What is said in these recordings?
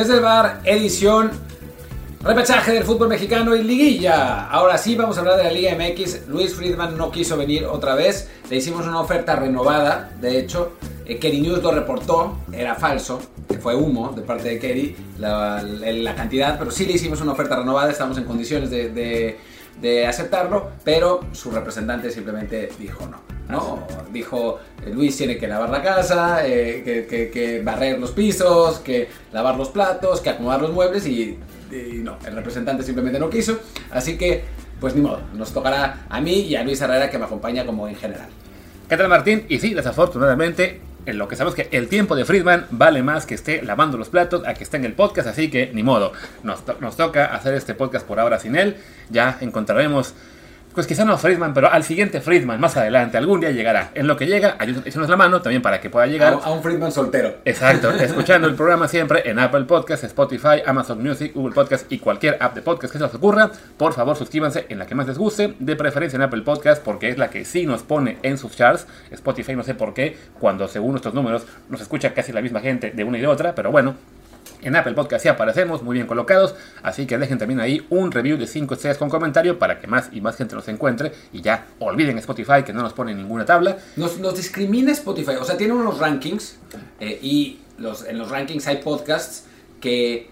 Desde el bar, edición repechaje del fútbol mexicano y liguilla. Ahora sí vamos a hablar de la Liga MX. Luis Friedman no quiso venir otra vez. Le hicimos una oferta renovada. De hecho, eh, News lo reportó. Era falso, que fue humo de parte de Kerry la, cantidad. Pero sí le hicimos una oferta renovada. Estamos en condiciones de, de aceptarlo. Pero su representante simplemente dijo no. ¿no? Dijo, eh, Luis tiene que lavar la casa, eh, que, que, que, barrer los pisos, que lavar los platos, que acomodar los muebles y, y, no, el representante simplemente no quiso. Así que, pues ni modo, nos tocará a mí y a Luis Herrera que me acompaña como en general. ¿Qué tal Martín? Y sí, desafortunadamente, en lo que sabemos que el tiempo de Friedman vale más que esté lavando los platos a que esté en el podcast, así que ni modo, nos, to nos toca hacer este podcast por ahora sin él, ya encontraremos pues quizá no Friedman, pero al siguiente Friedman más adelante, algún día llegará. En lo que llega, ayúdenos la mano también para que pueda llegar. A, un Friedman soltero. Exacto, escuchando el programa siempre en Apple Podcast, Spotify, Amazon Music, Google Podcast y cualquier app de podcast que se os ocurra. Por favor, suscríbanse en la que más les guste, de preferencia en Apple Podcast, porque es la que sí nos pone en sus charts. Spotify no sé por qué, cuando según nuestros números nos escucha casi la misma gente de una y de otra, pero bueno, en Apple Podcast sí aparecemos, muy bien colocados, así que dejen también ahí un review de 5 estrellas con comentario para que más y más gente nos encuentre y ya olviden Spotify que no nos pone ninguna tabla. Nos, nos discrimina Spotify, o sea, tiene unos rankings eh, y los, en los rankings hay podcasts que,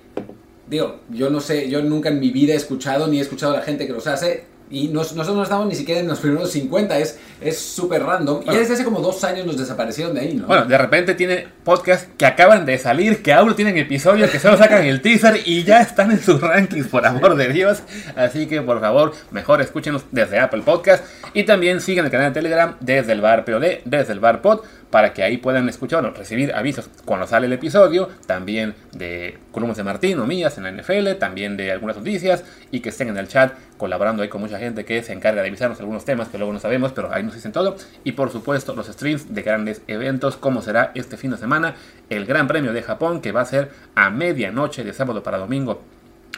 digo, yo no sé, yo nunca en mi vida he escuchado ni he escuchado a la gente que los hace. Y nos, nosotros no estamos ni siquiera en los primeros 50, es súper random. Bueno, y desde hace como dos años nos desaparecieron de ahí, ¿no? Bueno, de repente tiene podcasts que acaban de salir, que aún tienen episodios, que solo sacan el teaser y ya están en sus rankings, por amor de Dios. Así que por favor, mejor escúchenos desde Apple Podcast. Y también sigan el canal de Telegram desde el bar POD, desde el bar Pod para que ahí puedan escuchar o recibir avisos cuando sale el episodio, también de columnas de Martín o mías en la NFL, también de algunas noticias y que estén en el chat colaborando ahí con mucha gente que se encarga de avisarnos algunos temas que luego no sabemos, pero ahí nos dicen todo. Y por supuesto los streams de grandes eventos como será este fin de semana el Gran Premio de Japón que va a ser a medianoche de sábado para domingo.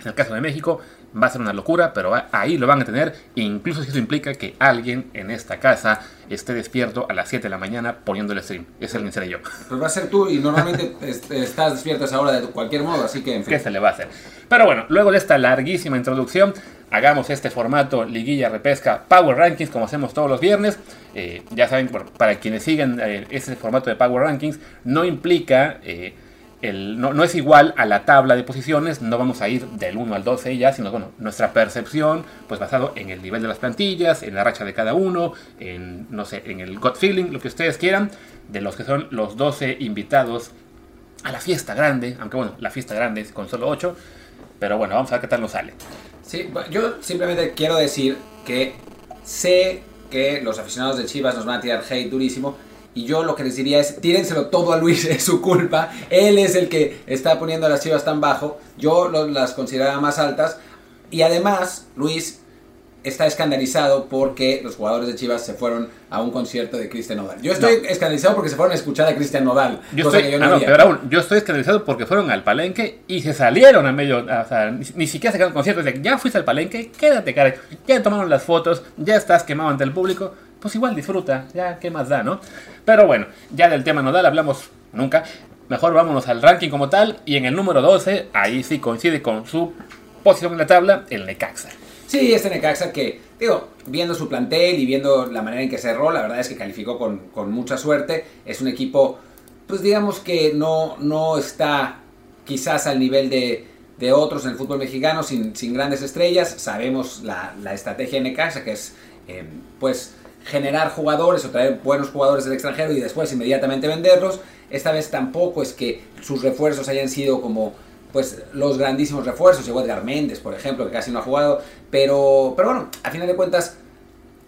En el caso de México va a ser una locura, pero ahí lo van a tener, incluso si eso implica que alguien en esta casa esté despierto a las 7 de la mañana poniendo el stream. Ese alguien seré yo. Pues va a ser tú y normalmente estás despierto a esa hora de cualquier modo, así que en fin. ¿Qué se le va a hacer? Pero bueno, luego de esta larguísima introducción, hagamos este formato liguilla repesca Power Rankings como hacemos todos los viernes. Eh, ya saben, para quienes siguen eh, ese formato de Power Rankings, no implica... Eh, el, no, es igual a la tabla de posiciones, no vamos a ir del 1 al 12 ya, sino bueno, nuestra percepción, pues basado en el nivel de las plantillas, en la racha de cada uno, en, no sé, en el gut feeling, lo que ustedes quieran, de los que son los 12 invitados a la fiesta grande, aunque bueno, la fiesta grande es con solo 8, pero bueno, vamos a ver qué tal nos sale. Sí, yo simplemente quiero decir que sé que los aficionados de Chivas nos van a tirar hate durísimo, y yo lo que les diría es, tírenselo todo a Luis, es su culpa. Él es el que está poniendo a las chivas tan bajo. Yo lo, las consideraba más altas. Y además, Luis está escandalizado porque los jugadores de Chivas se fueron a un concierto de Cristian Nodal. Yo estoy no. escandalizado porque se fueron a escuchar a Cristian Nodal. Yo estoy, yo, no ah, no, pero aún, yo estoy escandalizado porque fueron al palenque y se salieron a medio, o sea, ni, ni siquiera se quedaron conciertos. De, ya fuiste al palenque, quédate, cara. Ya tomaron las fotos, ya estás quemado ante el público pues igual disfruta, ya qué más da, ¿no? Pero bueno, ya del tema nodal hablamos nunca. Mejor vámonos al ranking como tal. Y en el número 12, ahí sí coincide con su posición en la tabla, el Necaxa. Sí, este Necaxa que, digo, viendo su plantel y viendo la manera en que cerró, la verdad es que calificó con, con mucha suerte. Es un equipo, pues digamos que no, no está quizás al nivel de, de otros en el fútbol mexicano, sin, sin grandes estrellas. Sabemos la, la estrategia de Necaxa, que es, eh, pues generar jugadores o traer buenos jugadores del extranjero y después inmediatamente venderlos. Esta vez tampoco es que sus refuerzos hayan sido como pues los grandísimos refuerzos, llegó Edgar Méndez, por ejemplo, que casi no ha jugado, pero, pero bueno, a final de cuentas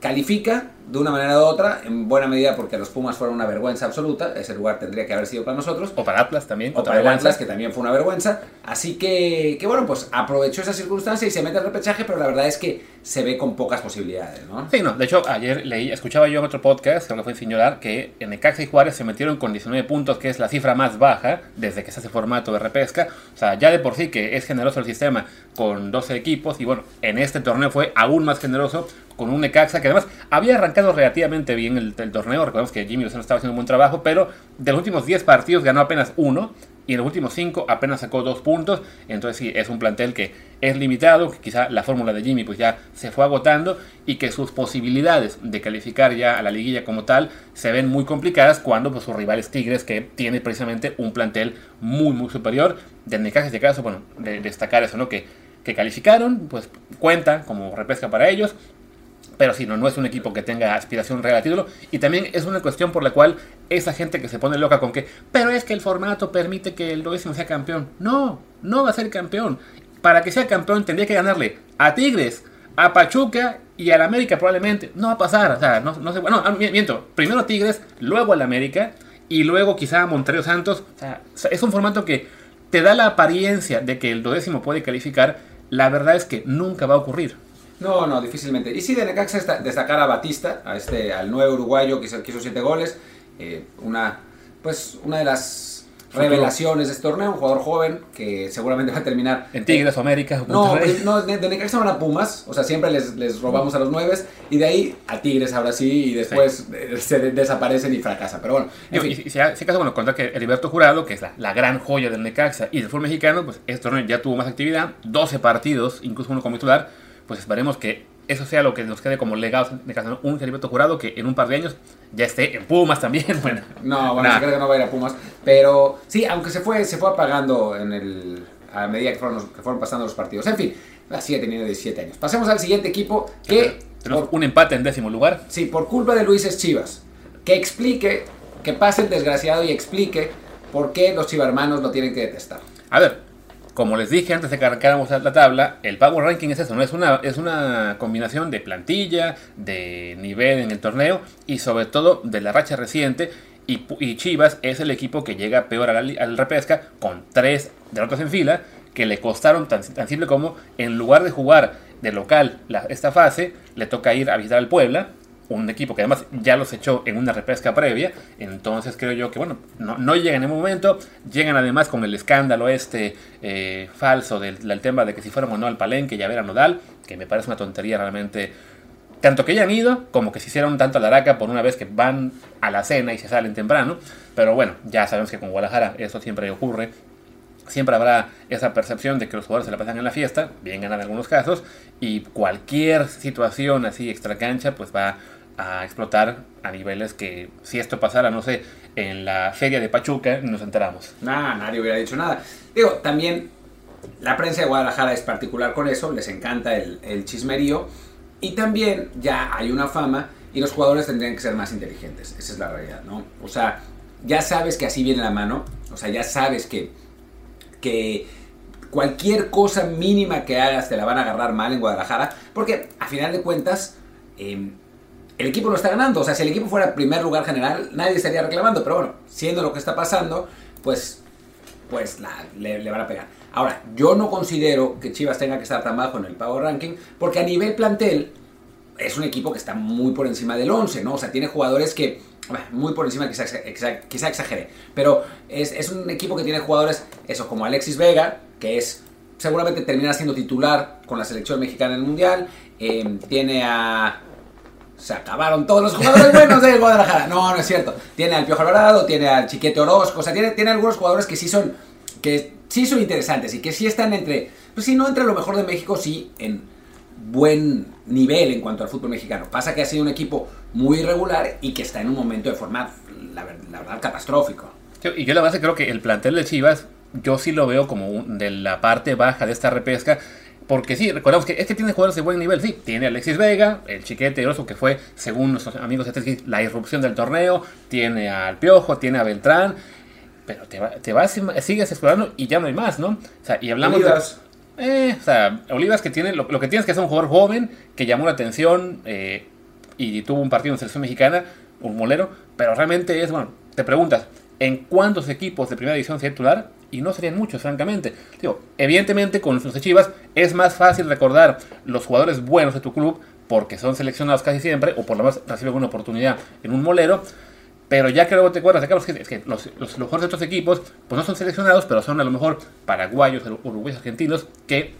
califica de una manera u otra, en buena medida porque los Pumas fueron una vergüenza absoluta, ese lugar tendría que haber sido para nosotros. O para Atlas también. O para el Atlas, que también fue una vergüenza. Así que, que bueno, pues aprovechó esa circunstancia y se mete al repechaje, pero la verdad es que se ve con pocas posibilidades, ¿no? Sí, no, de hecho ayer leí, escuchaba yo en otro podcast, creo que fue en Señorar, que en Necaxa y Juárez se metieron con 19 puntos, que es la cifra más baja desde que se hace formato de repesca. O sea, ya de por sí que es generoso el sistema con 12 equipos y bueno, en este torneo fue aún más generoso con un Necaxa que además había arrancado relativamente bien el, torneo. Recordemos que Jimmy Lozano estaba haciendo un buen trabajo, pero de los últimos 10 partidos ganó apenas uno y en los últimos 5 apenas sacó 2 puntos. Entonces sí, es un plantel que es limitado, que quizá la fórmula de Jimmy pues ya se fue agotando y que sus posibilidades de calificar ya a la liguilla como tal se ven muy complicadas cuando pues, sus rivales Tigres que tiene precisamente un plantel muy muy superior. De Necaxa de caso, bueno, de destacar eso, ¿no? Que, que calificaron, pues cuenta como repesca para ellos pero si no, no es un equipo que tenga aspiración real a título. Y también es una cuestión por la cual esa gente que se pone loca con que, pero es que el formato permite que el duodécimo sea campeón. No, no va a ser campeón. Para que sea campeón tendría que ganarle a Tigres, a Pachuca y al América probablemente. No va a pasar, o sea, no, no sé, bueno, ah, miento, primero Tigres, luego al América y luego quizá a Monterrey Santos. O sea, es un formato que te da la apariencia de que el duodécimo puede calificar. La verdad es que nunca va a ocurrir. No, no, difícilmente. Y sí, de Necaxa destacar a Batista, a este, al nuevo uruguayo que hizo siete goles. Eh, una, pues, una de las revelaciones de este torneo, un jugador joven que seguramente va a terminar. En Tigres o América. No, no, de, Necaxa van a Pumas, o sea, siempre les, les robamos a los nueve, y de ahí a Tigres ahora sí, y después se desaparecen y fracasan. Pero bueno, en fin. Y, si, acaso, bueno, contar que Heriberto Jurado, que es la, la, gran joya del Necaxa y del fútbol mexicano, pues este torneo ya tuvo más actividad, 12 partidos, incluso uno como titular pues esperemos que eso sea lo que nos quede como legado de casa, un Gilberto Jurado que en un par de años ya esté en Pumas también. Bueno, no, bueno, creo que no va a ir a Pumas, pero sí, aunque se fue, se fue apagando en el, a medida que fueron, que fueron pasando los partidos. En fin, sigue teniendo 17 años. Pasemos al siguiente equipo que... Tenemos un empate en décimo lugar. Sí, por culpa de Luis es Chivas. Que explique, que pase el desgraciado y explique por qué los chivarmanos lo tienen que detestar. A ver, como les dije antes de que arrancáramos la tabla, el Power Ranking es eso. Es una, es una combinación de plantilla, de nivel en el torneo y sobre todo de la racha reciente. Y, Chivas es el equipo que llega peor al, repesca con tres derrotas en fila que le costaron tan, tan simple como en lugar de jugar de local esta fase, le toca ir a visitar al Puebla un equipo que además ya los echó en una repesca previa, entonces creo yo que bueno, no, llegan en el momento, llegan además con el escándalo este eh, falso del, tema de que si fueron o no al palenque ya ver a Nodal, que me parece una tontería realmente, tanto que hayan ido como que se hicieron tanto a la araca por una vez que van a la cena y se salen temprano, pero bueno, ya sabemos que con Guadalajara eso siempre ocurre, siempre habrá esa percepción de que los jugadores se la pasan en la fiesta, bien ganan en algunos casos, y cualquier situación así extra cancha, pues va a explotar a niveles que si esto pasara, no sé, en la feria de Pachuca, nos enteramos. Nada, nadie hubiera dicho nada. Digo, también la prensa de Guadalajara es particular con eso, les encanta el, el chismerío y también ya hay una fama y los jugadores tendrían que ser más inteligentes, esa es la realidad, ¿no? O sea, ya sabes que así viene la mano, o sea, ya sabes que, que cualquier cosa mínima que hagas te la van a agarrar mal en Guadalajara, porque a final de cuentas, eh, el equipo no está ganando. O sea, si el equipo fuera primer lugar general, nadie estaría reclamando. Pero bueno, siendo lo que está pasando, pues, pues le, van a pegar. Ahora, yo no considero que Chivas tenga que estar tan bajo en el Power Ranking, porque a nivel plantel es un equipo que está muy por encima del 11, ¿no? O sea, tiene jugadores que, muy por encima, quizá, quizá exagere, pero es, es, un equipo que tiene jugadores, eso, como Alexis Vega, que es, seguramente termina siendo titular con la selección mexicana en el Mundial, eh, tiene a se acabaron todos los jugadores buenos de Guadalajara. No, no es cierto. Tiene al Piojo Alvarado, tiene al Chiquete Orozco, o sea, tiene, tiene algunos jugadores que sí son que sí son interesantes y que sí están entre, pues sí, no entre lo mejor de México, sí en buen nivel en cuanto al fútbol mexicano. Pasa que ha sido un equipo muy irregular y que está en un momento de forma, la, verdad, catastrófico. Y yo la verdad creo que el plantel de Chivas, yo sí lo veo como de la parte baja de esta repesca porque sí, recordamos que es que tiene jugadores de buen nivel, sí. Tiene Alexis Vega, el chiquete Oso, que fue, según nuestros amigos de la irrupción del torneo. Tiene al Piojo, tiene a Beltrán. pero te, va, te vas, sigues explorando y ya no hay más, ¿no? O sea, y hablamos Olivas. de... Eh, o sea, Olivas que tiene, lo, lo que tienes que es un jugador joven que llamó la atención eh, y tuvo un partido en selección mexicana, un molero, pero realmente es, bueno, te preguntas, ¿en cuántos equipos de primera división sería titular? Y no serían muchos, francamente. Digo, evidentemente con los Chivas es más fácil recordar los jugadores buenos de tu club porque son seleccionados casi siempre, o por lo menos reciben una oportunidad en un molero, pero ya que luego te acuerdas de Carlos, que los, los, los jugadores de otros equipos, pues no son seleccionados, pero son a lo mejor paraguayos, uruguayos, argentinos, que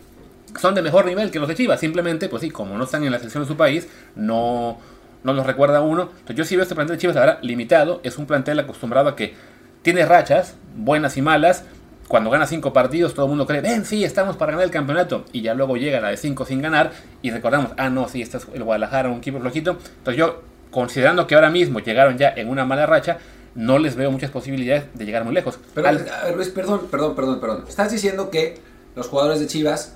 son de mejor nivel que los de Chivas. Simplemente, pues sí, como no están en la selección de su país, no, no los recuerda uno. Entonces yo sí veo este plantel de Chivas ahora limitado. Es un plantel acostumbrado a que tiene rachas, buenas y malas. Cuando gana cinco partidos, todo el mundo cree, ven, sí, estamos para ganar el campeonato. Y ya luego llega la de cinco sin ganar. Y recordamos, ah, no, sí, este es el Guadalajara, un equipo flojito. Entonces yo, considerando que ahora mismo llegaron ya en una mala racha, no les veo muchas posibilidades de llegar muy lejos. Pero, Al- a ver, Luis, perdón, perdón, perdón, perdón. Estás diciendo que los jugadores de Chivas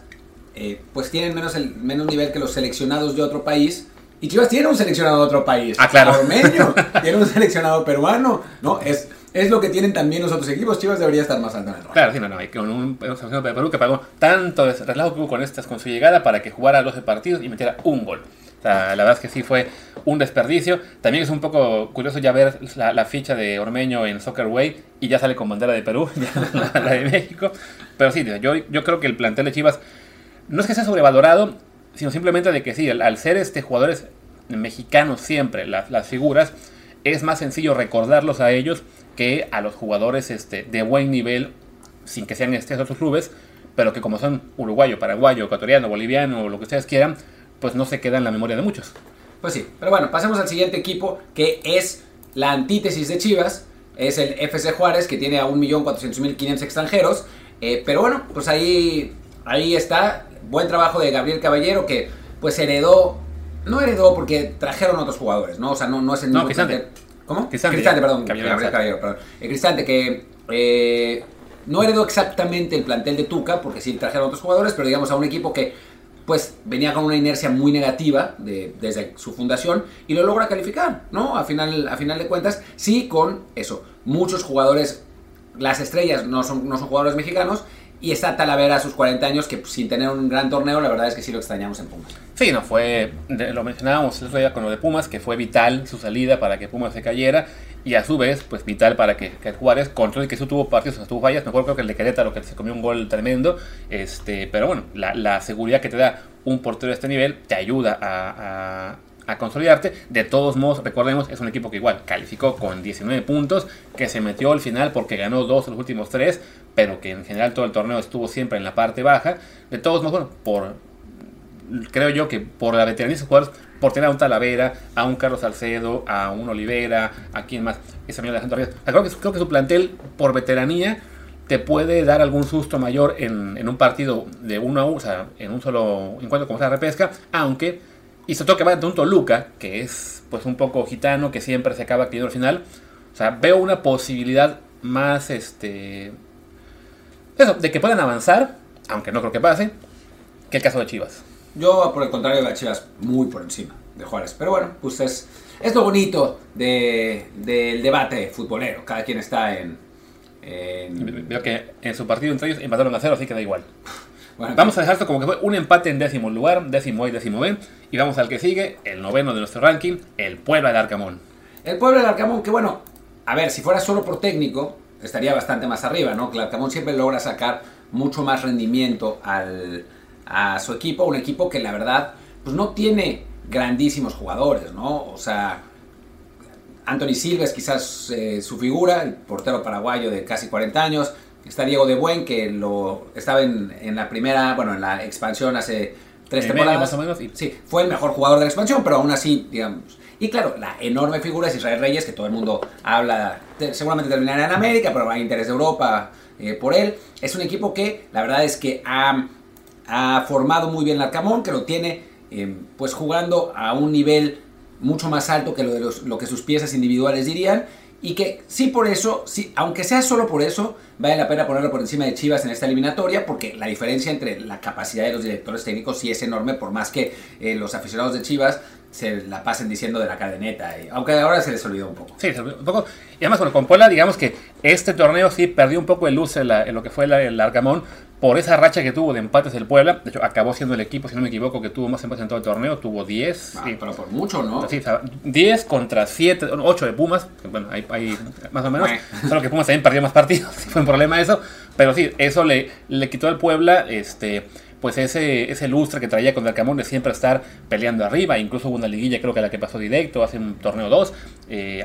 eh, pues tienen menos, el, menos nivel que los seleccionados de otro país. Y Chivas tiene un seleccionado de otro país. Ah, claro. Ormeño tiene un seleccionado peruano. ¿no? Es, es lo que tienen también los otros equipos. Chivas debería estar más alto en el ranking. Claro, sí, no, no, que con un seleccionado de Perú que pagó tanto relajo que hubo con estas con su llegada para que jugara 12 partidos y metiera un gol. O sea, la verdad es que sí fue un desperdicio. También es un poco curioso ya ver la, la ficha de Ormeño en Soccer Way y ya sale con bandera de Perú, ya la, de México. Pero sí, yo, yo creo que el plantel de Chivas no es que sea sobrevalorado, sino simplemente de que sí, al, al ser este jugadores mexicanos siempre, las figuras, es más sencillo recordarlos a ellos que a los jugadores este, de buen nivel, sin que sean estos otros clubes, pero que como son uruguayo, paraguayo, ecuatoriano, boliviano o lo que ustedes quieran, pues no se queda en la memoria de muchos. Pues sí, pero bueno, pasemos al siguiente equipo que es la antítesis de Chivas. Es el FC Juárez que tiene a 1.400.500 extranjeros. Eh, pero bueno, pues ahí, ahí está. Buen trabajo de Gabriel Caballero que pues heredó, no heredó porque trajeron otros jugadores, ¿no? O sea, no, no es el No, mismo Cristante. ¿Cómo? Cristante, perdón. Gabriel. Caballero, perdón. El Cristante que eh, no heredó exactamente el plantel de Tuca porque sí trajeron otros jugadores, pero digamos a un equipo que pues venía con una inercia muy negativa de- desde su fundación y lo logra calificar, ¿no? A final, a final de cuentas, sí con eso, muchos jugadores, las estrellas no son, no son jugadores mexicanos y está Talavera a sus 40 años que sin tener un gran torneo, la verdad es que sí lo extrañamos en Pumas. Sí, no fue, lo mencionábamos el otro día con lo de Pumas, que fue vital su salida para que Pumas se cayera, y a su vez, pues vital para que, que Juárez, con todo y que eso tuvo partidos, o sea, tuvo fallas, mejor creo que el de Querétaro, que se comió un gol tremendo, este, pero bueno, la, la seguridad que te da un portero de este nivel te ayuda a, a- a consolidarte. De todos modos, recordemos, es un equipo que igual calificó con 19 puntos, que se metió al final porque ganó dos de los últimos tres, pero que en general todo el torneo estuvo siempre en la parte baja. De todos modos, bueno, por, creo yo que por la veteranía de sus jugadores, por tener a un Talavera, a un Carlos Salcedo, a un Olivera, a quien más, ese amigo Alejandro Reyes. O sea, creo, que, su plantel, por veteranía, te puede dar algún susto mayor en, un partido de uno a uno, o sea, en un solo encuentro como sea repesca, aunque, y sobre todo que vaya ante un Toluca, que es pues un poco gitano, que siempre se acaba cayendo al final. O sea, veo una posibilidad más, este... Eso, de que puedan avanzar, aunque no creo que pase, que el caso de Chivas. Yo, por el contrario, las Chivas muy por encima de Juárez. Pero bueno, pues es, es lo bonito de- del debate futbolero. Cada quien está en... en- Veo que en su partido entre ellos empataron a cero, así que da igual. bueno, Vamos a dejar esto como que fue un empate en décimo lugar, décimo A y décimo B. Y vamos al que sigue, el noveno de nuestro ranking, el Puebla de Arcamón. El pueblo del Arcamón, que bueno, a ver, si fuera solo por técnico, estaría bastante más arriba, ¿no? Arcamón siempre logra sacar mucho más rendimiento al, a su equipo, un equipo que la verdad, pues no tiene grandísimos jugadores, ¿no? O sea, Anthony Silva es quizás eh, su figura, el portero paraguayo de casi 40 años. Está Diego de Buen, que lo estaba en, en la primera, bueno, en la expansión hace tres temporadas. más o menos, Sí, fue el mejor jugador de la expansión, pero aún así, digamos. Y claro, la enorme figura es Israel Reyes, que todo el mundo habla, te- seguramente terminará en América, pero hay interés de Europa eh, por él. Es un equipo que la verdad es que ha, ha formado muy bien el Arcamón, que lo tiene eh, pues jugando a un nivel mucho más alto que lo, de los- lo que sus piezas individuales dirían. Y que sí por eso, sí, aunque sea solo por eso, vale la pena ponerlo por encima de Chivas en esta eliminatoria, porque la diferencia entre la capacidad de los directores técnicos sí es enorme, por más que eh, los aficionados de Chivas se la pasen diciendo de la cadeneta, y- aunque ahora se les olvidó un poco. Sí, se olvidó un poco. Y además, bueno, con Puebla, digamos que este torneo sí perdió un poco de luz en, la- en lo que fue la- el Arcamón por esa racha que tuvo de empates el Puebla. De hecho, acabó siendo el equipo, si no me equivoco, que tuvo más empates en todo el torneo. Tuvo 10. Ah, sí. pero por mucho, ¿no? Sí, o sea, 10 contra 7, 8 de Pumas, bueno, hay, hay más o menos. Solo que Pumas también perdió más partidos, fue un problema eso. Pero sí, eso le, le quitó al Puebla este, pues ese, ese lustre que traía con el Camón de siempre estar peleando arriba. Incluso hubo una liguilla, creo que la que pasó directo hace un torneo 2.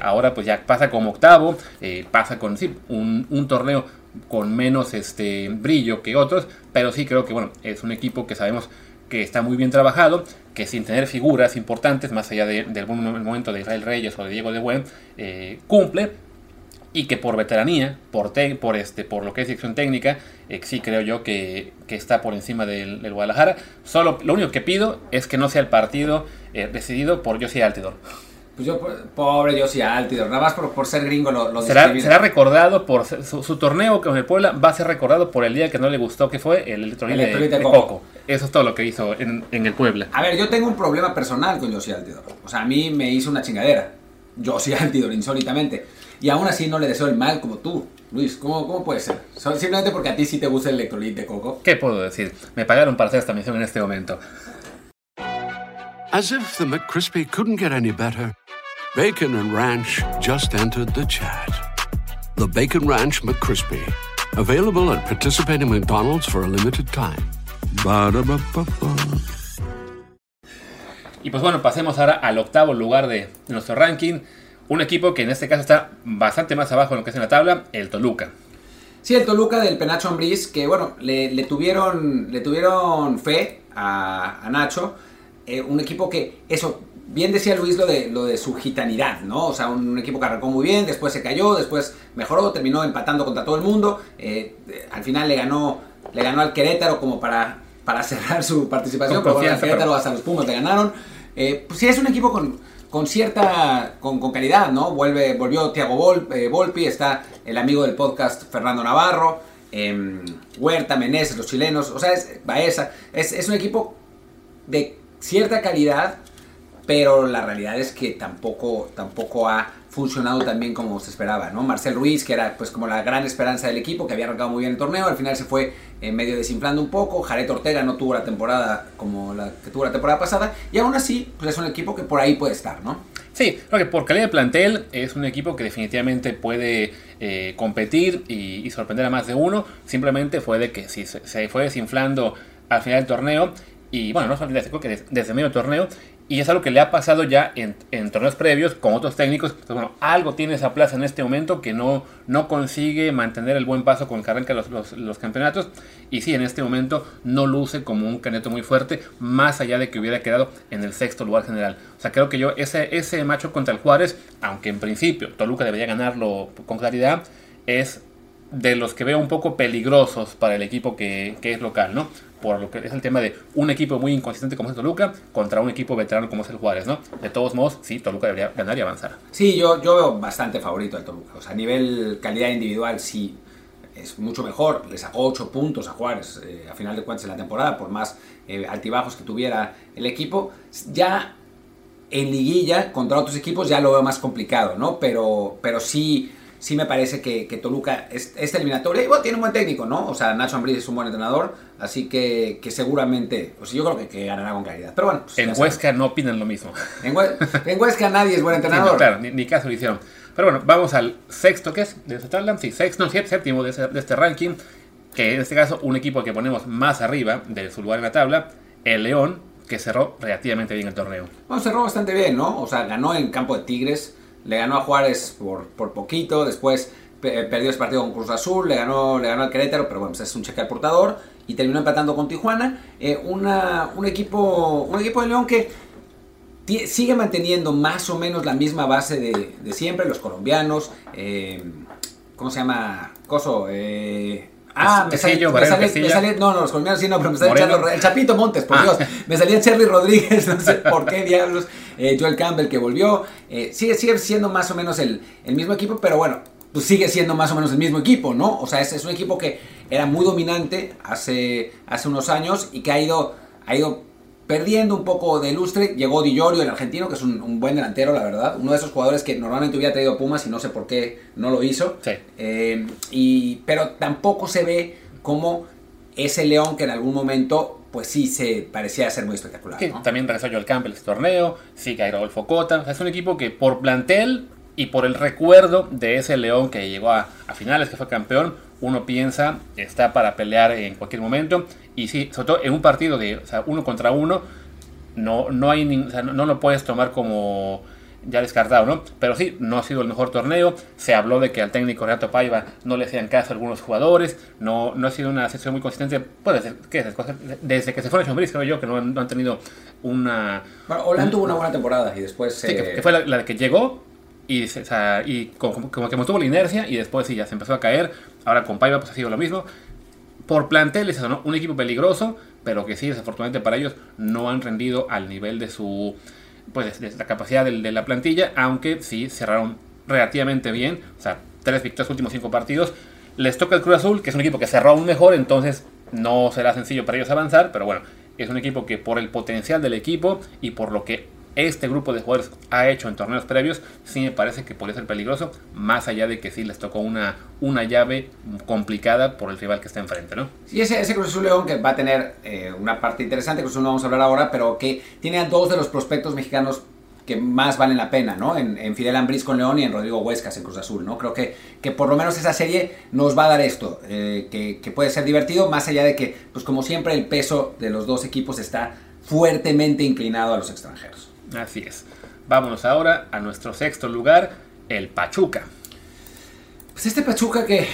ahora pues ya pasa como octavo, eh, pasa con sí, un, un torneo con menos este, brillo que otros. Pero sí creo que bueno, es un equipo que sabemos que está muy bien trabajado, que sin tener figuras importantes, más allá de- del buen momento de Israel Reyes o de Diego de Buen, eh, cumple y que por veteranía, por, te- por, este, por lo que es dirección técnica, eh, sí creo yo que, que está por encima del, del Guadalajara. Solo lo único que pido es que no sea el partido eh, decidido por Josie Altidor. Pues yo, po- pobre Josie Altidor, nada más por, por ser gringo lo, lo Será, recordado por su, su torneo con el Puebla, va a ser recordado por el día que no le gustó, que fue el electrolit de, Electrolit de de coco. coco. Eso es todo lo que hizo en, en el Puebla. A ver, yo tengo un problema personal con Josie Altidor. O sea, a mí me hizo una chingadera. Josie Altidor, insólitamente. Y aún así no le deseo el mal como tú. Luis, ¿cómo, cómo puede ser? Simplemente porque a ti sí te gusta el electrolit de coco. ¿Qué puedo decir? Me pagaron para hacer esta misión en este momento. As if the McCrispy couldn't get any better, Bacon and Ranch just entered the chat. The Bacon Ranch McCrispy, available at participating McDonald's for a limited time. Ba-da-ba-ba-ba. Y pues bueno, pasemos ahora al octavo lugar de nuestro ranking. Un equipo que en este caso está bastante más abajo de lo que es en la tabla, el Toluca. Sí, el Toluca del Penacho Ambriz, que bueno, le, le tuvieron, le tuvieron fe a, a Nacho. Eh, un equipo que, eso, bien decía Luis lo de, lo de su gitanidad, ¿no? O sea, un, equipo que arrancó muy bien, después se cayó, después mejoró, terminó empatando contra todo el mundo. eh, eh, al final le ganó, le ganó al Querétaro como para, para cerrar su participación, pero bueno, al Querétaro pero- hasta los Pumas le ganaron. Eh, pues sí, es un equipo con, con cierta, con, con calidad, ¿no? Vuelve, volvió Thiago Vol- eh, Volpi, está el amigo del podcast Fernando Navarro, em, Huerta, Meneses, los chilenos, o sea, es Baeza, es, es un equipo de cierta calidad, pero la realidad es que tampoco, tampoco ha funcionado tan bien como se esperaba, ¿no? Marcel Ruiz, que era pues como la gran esperanza del equipo, que había arrancado muy bien el torneo, al final se fue eh, medio desinflando un poco, Jared Ortega no tuvo la temporada como la que tuvo la temporada pasada, y aún así, pues es un equipo que por ahí puede estar, ¿no? Sí, creo que por calidad de plantel es un equipo que definitivamente puede eh, competir y, sorprender a más de uno. Simplemente fue de que si se, fue desinflando al final del torneo, y bueno, no solamente creo que des- desde medio torneo, y es algo que le ha pasado ya en, torneos previos con otros técnicos. Bueno, algo tiene esa plaza en este momento que no, no consigue mantener el buen paso con el que arranca los, los- los campeonatos. Y sí, en este momento no luce como un candidato muy fuerte, más allá de que hubiera quedado en el sexto lugar general. O sea, creo que yo ese, ese macho contra el Juárez, aunque en principio Toluca debería ganarlo con claridad, es de los que veo un poco peligrosos para el equipo que, que es local, ¿no? Por lo que es el tema de un equipo muy inconsistente como es Toluca contra un equipo veterano como es el Juárez, ¿no? De todos modos, sí, Toluca debería ganar y avanzar. Sí, yo, yo veo bastante favorito al Toluca. O sea, a nivel calidad individual sí es mucho mejor. Le sacó 8 puntos a Juárez eh, a final de cuentas en la temporada, por más eh, altibajos que tuviera el equipo. Ya en liguilla contra otros equipos ya lo veo más complicado, ¿no? Pero, pero sí, sí me parece que, que Toluca, es, esta eliminatoria, y bueno, tiene un buen técnico, ¿no? O sea, Nacho Ambriz es un buen entrenador, así que, que seguramente, pues yo creo que, que ganará con claridad. Pero bueno, pues, En sabes. Huesca no opinan lo mismo. En, en Huesca nadie es buen Sí, entrenador. no, claro, ni, ni caso lo hicieron. Pero bueno, vamos al sexto, ¿qué es? De esta tabla, sí, sexto, no, séptimo de, ese- de este ranking, que en este caso un equipo que ponemos más arriba de su lugar en la tabla, el León, que cerró relativamente bien el torneo. Bueno, cerró bastante bien, ¿no? O sea, ganó en campo de Tigres, le ganó a Juárez por, por poquito, después pe- perdió ese partido con Cruz Azul, le ganó, le ganó al Querétaro, pero bueno, pues es un cheque al portador, y terminó empatando con Tijuana. Eh, una, un, equipo, un equipo de León que sigue manteniendo más o menos la misma base de, de siempre, los colombianos, eh, ¿cómo se llama? Coso, eh... Ah, me sale, me sale- me sale- no, no, los colombianos sí, no, pero me sale echando- el Chapito Montes, por Ah. Dios. Me salía Cherry Rodríguez, no sé por qué diablos. Eh, Joel Campbell que volvió. Eh, sigue, sigue siendo más o menos el, el mismo equipo, pero bueno, pues sigue siendo más o menos el mismo equipo, ¿no? O sea, es, es un equipo que era muy dominante hace, hace unos años y que ha ido, ha ido perdiendo un poco de lustre. Llegó Di Llorio, el argentino, que es un, un buen delantero, la verdad. Uno de esos jugadores que normalmente hubiera traído Pumas y no sé por qué no lo hizo. Sí. Eh, y, pero tampoco se ve como ese León que en algún momento, pues sí, se parecía ser muy espectacular. Que ¿no? también regresó Joel Campbell este torneo, sigue ahí Rodolfo Cota. Es un equipo que por plantel y por el recuerdo de ese León que llegó a, a finales, que fue campeón, uno piensa está para pelear en cualquier momento. Y sí, sobre todo en un partido de o sea, uno contra uno, no, no, hay ni- o sea, no, no lo puedes tomar como ya descartado, ¿no? Pero sí, no ha sido el mejor torneo. Se habló de que al técnico Renato Paiva no le hacían caso a algunos jugadores. No, no ha sido una sesión muy consistente. Pues desde, ¿qué? desde, que se fue a Chambris, creo yo, que no, han- no han tenido una. Bueno, Holland tuvo una buena temporada y después... Sí, que, eh, que fue la, la que llegó y, o sea, como, como que mantuvo la inercia y después sí ya se empezó a caer. Ahora con Paiva pues ha sido lo mismo. Por plantel es eso, ¿no? un equipo peligroso, pero que sí, desafortunadamente para ellos no han rendido al nivel de su pues de, la capacidad de, la plantilla, aunque sí cerraron relativamente bien, o sea, tres victorias últimos cinco partidos. Les toca el Cruz Azul, que es un equipo que cerró aún mejor, entonces no será sencillo para ellos avanzar, pero bueno, es un equipo que por el potencial del equipo y por lo que este grupo de jugadores ha hecho en torneos previos, sí me parece que podría ser peligroso, más allá de que sí les tocó una, una llave complicada por el rival que está enfrente, ¿no? Y ese, Cruz Azul León que va a tener eh, una parte interesante, Cruz Azul no vamos a hablar ahora, pero que tiene a dos de los prospectos mexicanos que más valen la pena, ¿no? En, en Fidel Ambriz con León y en Rodrigo Huescas en Cruz Azul, ¿no? Creo que, que por lo menos esa serie nos va a dar esto, eh, que, que puede ser divertido, más allá de que, pues como siempre, el peso de los dos equipos está fuertemente inclinado a los extranjeros. Así es. Vámonos ahora a nuestro sexto lugar, el Pachuca. Pues este Pachuca que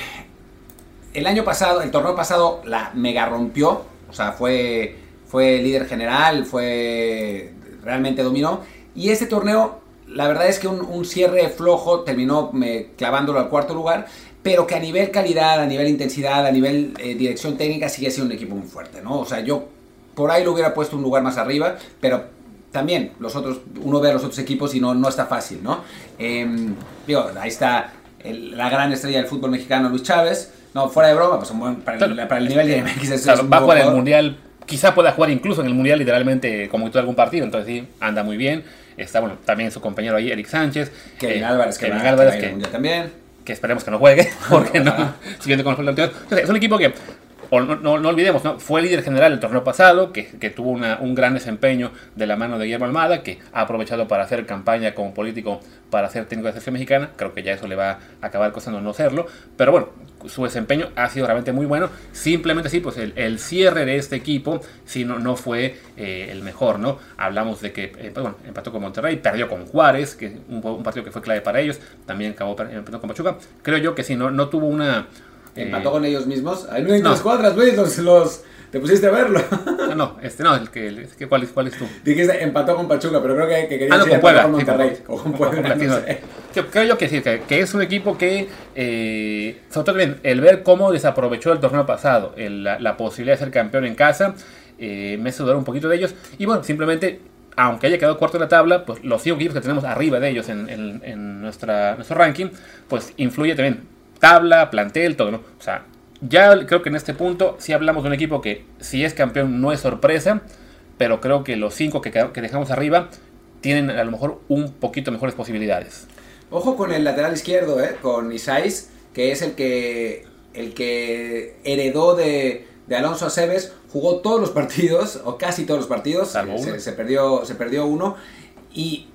el año pasado, el torneo pasado, la mega rompió. O sea, fue, fue líder general, fue. realmente dominó. Y este torneo, la verdad es que un, cierre flojo terminó clavándolo al cuarto lugar. Pero que a nivel calidad, a nivel intensidad, a nivel eh, dirección técnica, sigue siendo un equipo muy fuerte, ¿no? O sea, yo por ahí lo hubiera puesto un lugar más arriba, pero también los otros, uno ve a los otros equipos y no, no está fácil, ¿no? Eh, digo, ahí está el- la gran estrella del fútbol mexicano, Luis Chávez. No, fuera de broma, pues un buen- para, el, para el nivel de MX es, O sea, es va a buen jugar el. Mundial, quizá pueda jugar incluso en el Mundial literalmente como todo algún partido, entonces sí, anda muy bien. Está, bueno, también su compañero ahí, Eric Sánchez. Kevin eh, Álvarez, que, Kevin va, que Álvarez, que, Mundial también. que esperemos que no juegue, porque no, siguiendo con anteriores. Entonces, Es un equipo que, no, olvidemos, ¿no? fue líder general el torneo pasado, que, tuvo un gran desempeño de la mano de Guillermo Almada, que ha aprovechado para hacer campaña como político para ser técnico de selección mexicana. Creo que ya eso le va a acabar costando no serlo, pero bueno, su desempeño ha sido realmente muy bueno. Simplemente sí, pues el, cierre de este equipo sí no, no fue eh, el mejor, ¿no? Hablamos de que eh, pues, bueno, empató con Monterrey, perdió con Juárez, que un, un partido que fue clave para ellos, también acabó empató con Pachuca. Creo yo que sí, no, no tuvo una... eh, Empató con ellos mismos. Luis, no. los cuadras, Luis, los, los- te pusiste a verlo. No, no, este, no, el que, el que- ¿cuál, es, ¿cuál es tú? Dijiste empató con Pachuca, pero creo que, que quería Ah, no, decir con empató Puebla. con sí, Monterrey. con- o con Puebla, no sí, sé. Yo creo yo que sí, que, que es un equipo que, eh, sobre todo el ver cómo desaprovechó el torneo pasado, el- la, la posibilidad de ser campeón en casa, eh, me hace dudar un poquito de ellos. Y bueno, simplemente, aunque haya quedado cuarto en la tabla, pues los cinco equipos que tenemos arriba de ellos en, en- en nuestra, nuestro ranking, pues influye también tabla, plantel, todo, ¿no? O sea, ya creo que en este punto sí hablamos de un equipo que si es campeón no es sorpresa, pero creo que los cinco que, que dejamos arriba tienen a lo mejor un poquito mejores posibilidades. Ojo con el lateral izquierdo, ¿eh? con Isais, que es el que, el que heredó de, de Alonso Aceves, jugó todos los partidos, o casi todos los partidos, se perdió, se perdió uno, y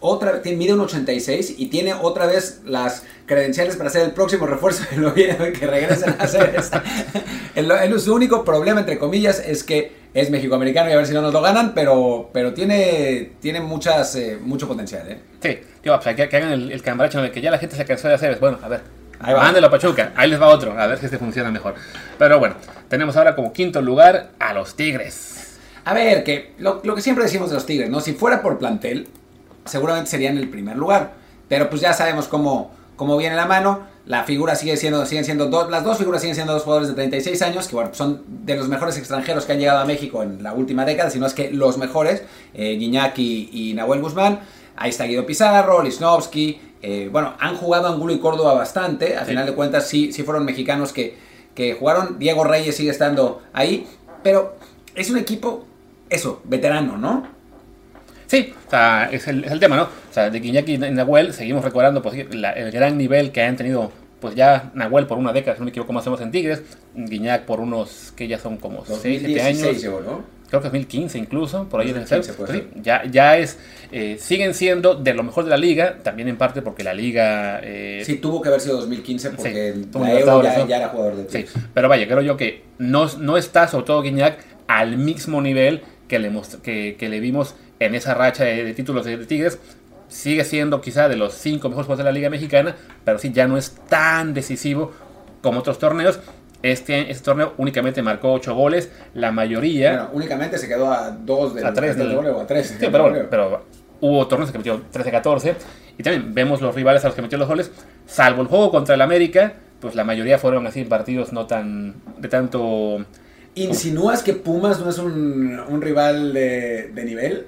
otra vez, mide un 86 y tiene otra vez las credenciales para ser el próximo refuerzo del Oviedo que regresen a Aceves. el, el- su único problema, entre comillas, es que es mexicoamericano y a ver si no nos lo ganan, pero, pero tiene, tiene muchas, eh, mucho potencial. ¿eh? Sí, digo, pues, que, que hagan el, el cambalache ¿no? de que ya la gente se cansó de hacer. Bueno, a ver, Ahí va. mándelo a Pachuca, ahí les va otro, a ver si este funciona mejor. Pero bueno, tenemos ahora como quinto lugar a los Tigres. A ver, que lo, lo que siempre decimos de los Tigres, ¿no? Si fuera por plantel, seguramente serían el primer lugar. Pero pues ya sabemos cómo, cómo viene la mano. La figura sigue siendo, siguen siendo dos, las dos figuras siguen siendo dos jugadores de 36 años, que bueno, son de los mejores extranjeros que han llegado a México en la última década, si no es que los mejores, eh, Guiñac y, y Nahuel Guzmán. Ahí está Guido Pizarro, Lisnowski. eh, bueno, han jugado Angulo y Córdoba bastante. Al Sí. final de cuentas, sí, sí fueron mexicanos que, que jugaron. Diego Reyes sigue estando ahí. Pero es un equipo eso, veterano, ¿no? Sí, o sea, es el, es el tema, ¿no? O sea, de Guiñac y Nahuel seguimos recordando pues, la- el gran nivel que han tenido, pues ya Nahuel por una década, si no me equivoco, más hacemos en Tigres, Guiñac por unos que ya son como 6, 7 años. 2016 llegó, ¿no? creo que 2015 incluso, por ahí debe ser. 2015 puede Pues sí, ya, ya es, eh, siguen siendo de lo mejor de la liga, también en parte porque la liga... eh, Sí, tuvo que haber sido 2015 porque Sí, en la Euro ya, ya era jugador de Sí, Tigres. pero vaya, creo yo que no, no está, sobre todo Guiñac, al mismo nivel que le, que, que le vimos en esa racha de, de títulos de, de Tigres. Sigue siendo quizá de los cinco mejores jugadores de la Liga Mexicana, pero sí ya no es tan decisivo como otros torneos. Este, este torneo únicamente marcó 8 goles, la mayoría... Bueno, únicamente se quedó a dos del A tres del del- doble o a tres. Sí, del pero, bueno, pero hubo torneos que metió 13-14. Y también vemos los rivales a los que metió los goles. Salvo el juego contra el América, pues la mayoría fueron así partidos no tan. de tanto. ¿Insinúas que Pumas no es un, un rival de, de nivel?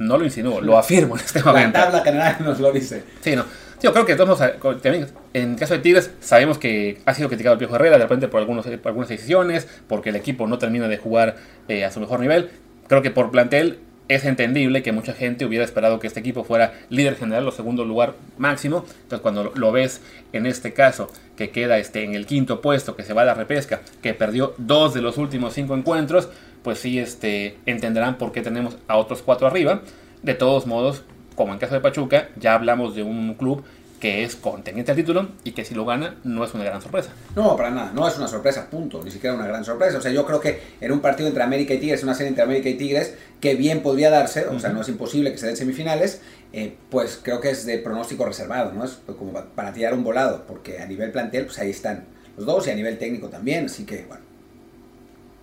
No lo insinúo, lo afirmo en este La momento. tabla general nos lo dice. Sí, no. Yo creo que todos también en el caso de Tigres sabemos que ha sido criticado el Piojo Herrera de repente por, algunos, por algunas decisiones, porque el equipo no termina de jugar eh, a su mejor nivel. Creo que por plantel es entendible que mucha gente hubiera esperado que este equipo fuera líder general o segundo lugar máximo. Entonces cuando lo- lo ves en este caso, que queda este, en el quinto puesto, que se va a la repesca, que perdió dos de los últimos cinco encuentros, pues sí este, entenderán por qué tenemos a otros cuatro arriba. De todos modos, como en caso de Pachuca, ya hablamos de un club que es contendiente al título y que si lo gana no es una gran sorpresa. No, para nada, no es una sorpresa, punto, ni siquiera una gran sorpresa. O sea, yo creo que en un partido entre América y Tigres, una serie entre América y Tigres, que bien podría darse, o sea, no es imposible que se den semifinales, eh, pues creo que es de pronóstico reservado, ¿no? Es como pa- para tirar un volado, porque a nivel plantel, pues ahí están los dos y a nivel técnico también, así que, bueno.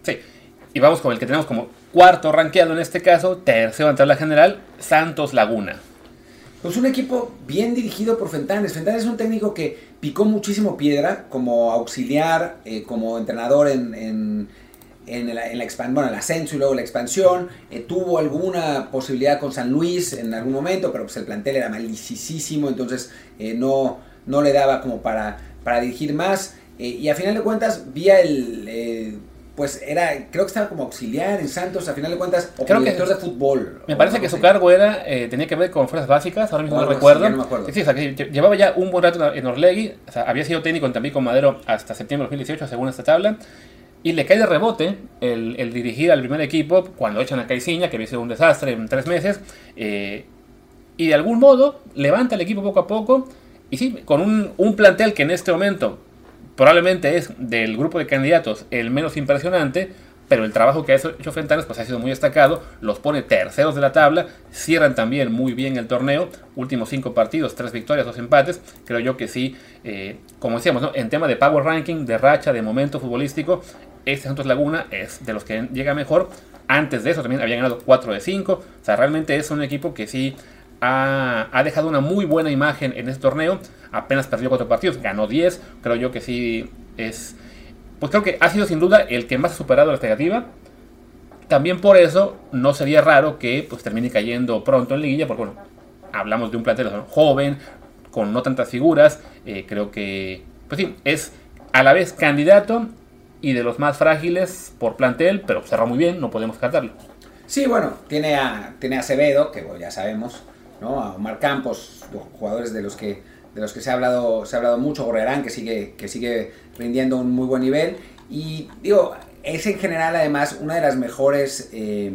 Sí. Y vamos con el que tenemos como cuarto rankeado en este caso, tercero ante la general, Santos Laguna. Pues un equipo bien dirigido por Fentanes. Fentanes es un técnico que picó muchísimo piedra como auxiliar, eh, como entrenador en, en, en en la expan- bueno, el ascenso y luego la expansión. Eh, tuvo alguna posibilidad con San Luis en algún momento, pero pues el plantel era malicísimo, entonces eh, no, no le daba como para, para dirigir más. Y a final de cuentas, vía el... pues era, creo que estaba como auxiliar en Santos, a final de cuentas, o Creo que- director de fútbol. Me parece que su cargo era, eh, tenía que ver con fuerzas básicas, ahora mismo no recuerdo. no me acuerdo. Sí, o sea, que llevaba ya un buen rato en Orlegui, o sea, había sido técnico en Tampico Madero hasta septiembre de 2018, según esta tabla. Y le cae de rebote el, el dirigir al primer equipo cuando echan a Caiciña, que había sido un desastre en tres meses. eh, y de algún modo levanta el equipo poco a poco. Y sí, con un, un plantel que en este momento probablemente es del grupo de candidatos el menos impresionante, pero el trabajo que ha hecho Fentanes pues ha sido muy destacado, los pone terceros de la tabla, cierran también muy bien el torneo, últimos cinco partidos, tres victorias, dos empates, creo yo que sí, eh, como decíamos, ¿no? en tema de power ranking, de racha, de momento futbolístico, este Santos Laguna es de los que llega mejor, antes de eso también había ganado 4 de 5, o sea, realmente es un equipo que sí ha, ha dejado una muy buena imagen en este torneo. Apenas perdió 4 partidos, ganó 10. Creo yo que sí es. Pues creo que ha sido sin duda el que más ha superado la expectativa. También por eso no sería raro que pues, termine cayendo pronto en liguilla, porque bueno, hablamos de un plantel joven, con no tantas figuras. eh, creo que, pues sí, es a la vez candidato y de los más frágiles por plantel, pero cerró muy bien, no podemos descartarlo. Sí, bueno, tiene a, tiene a Acevedo, que bueno, ya sabemos, ¿no? A Omar Campos, jugadores de los que, de los que se ha hablado, se ha hablado mucho, Gorrerán, que sigue, que sigue rindiendo un muy buen nivel. Y digo, es en general además una de las mejores. eh,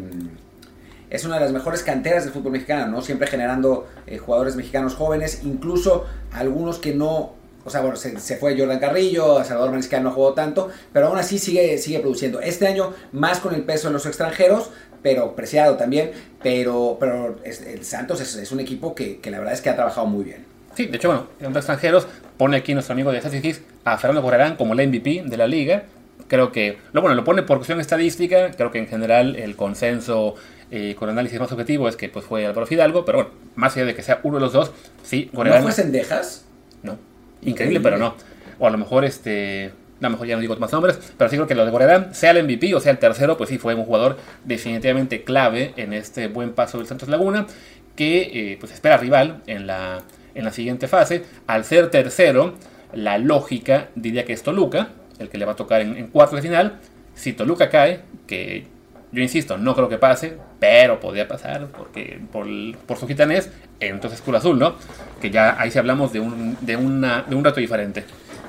es una de las mejores canteras del fútbol mexicano, ¿no? Siempre generando eh, jugadores mexicanos jóvenes, incluso algunos que no. O sea, bueno, se, fue Jordan Carrillo, Salvador Mariscal no jugó tanto, pero aún así sigue, sigue produciendo. Este año más con el peso de los extranjeros, pero preciado también. Pero, pero el Santos es, es un equipo que, que la verdad es que ha trabajado muy bien. Sí, de hecho, bueno, en extranjeros pone aquí nuestro amigo de Statistics a Fernando Correrán como el MVP de la liga. Creo que, lo bueno, lo pone por cuestión estadística. Creo que en general el consenso eh, con análisis más objetivo es que pues fue Álvaro Fidalgo, pero bueno, más allá de que sea uno de los dos, sí, ¿No Correrán. fue Sendejas? No. Increíble, pero no. O a lo mejor este. No, a lo mejor ya no digo más nombres, pero sí creo que lo de Gorerán, sea el MVP o sea el tercero, pues sí fue un jugador definitivamente clave en este buen paso del Santos Laguna, que eh, pues espera rival en la, en la siguiente fase. Al ser tercero, la lógica diría que es Toluca, el que le va a tocar en, en cuartos de final. Si Toluca cae, que Yo insisto, no creo que pase, pero podría pasar porque por, por su gitanés, entonces Cruz Azul, ¿no? Que ya ahí sí hablamos de un, de una, de un rato diferente.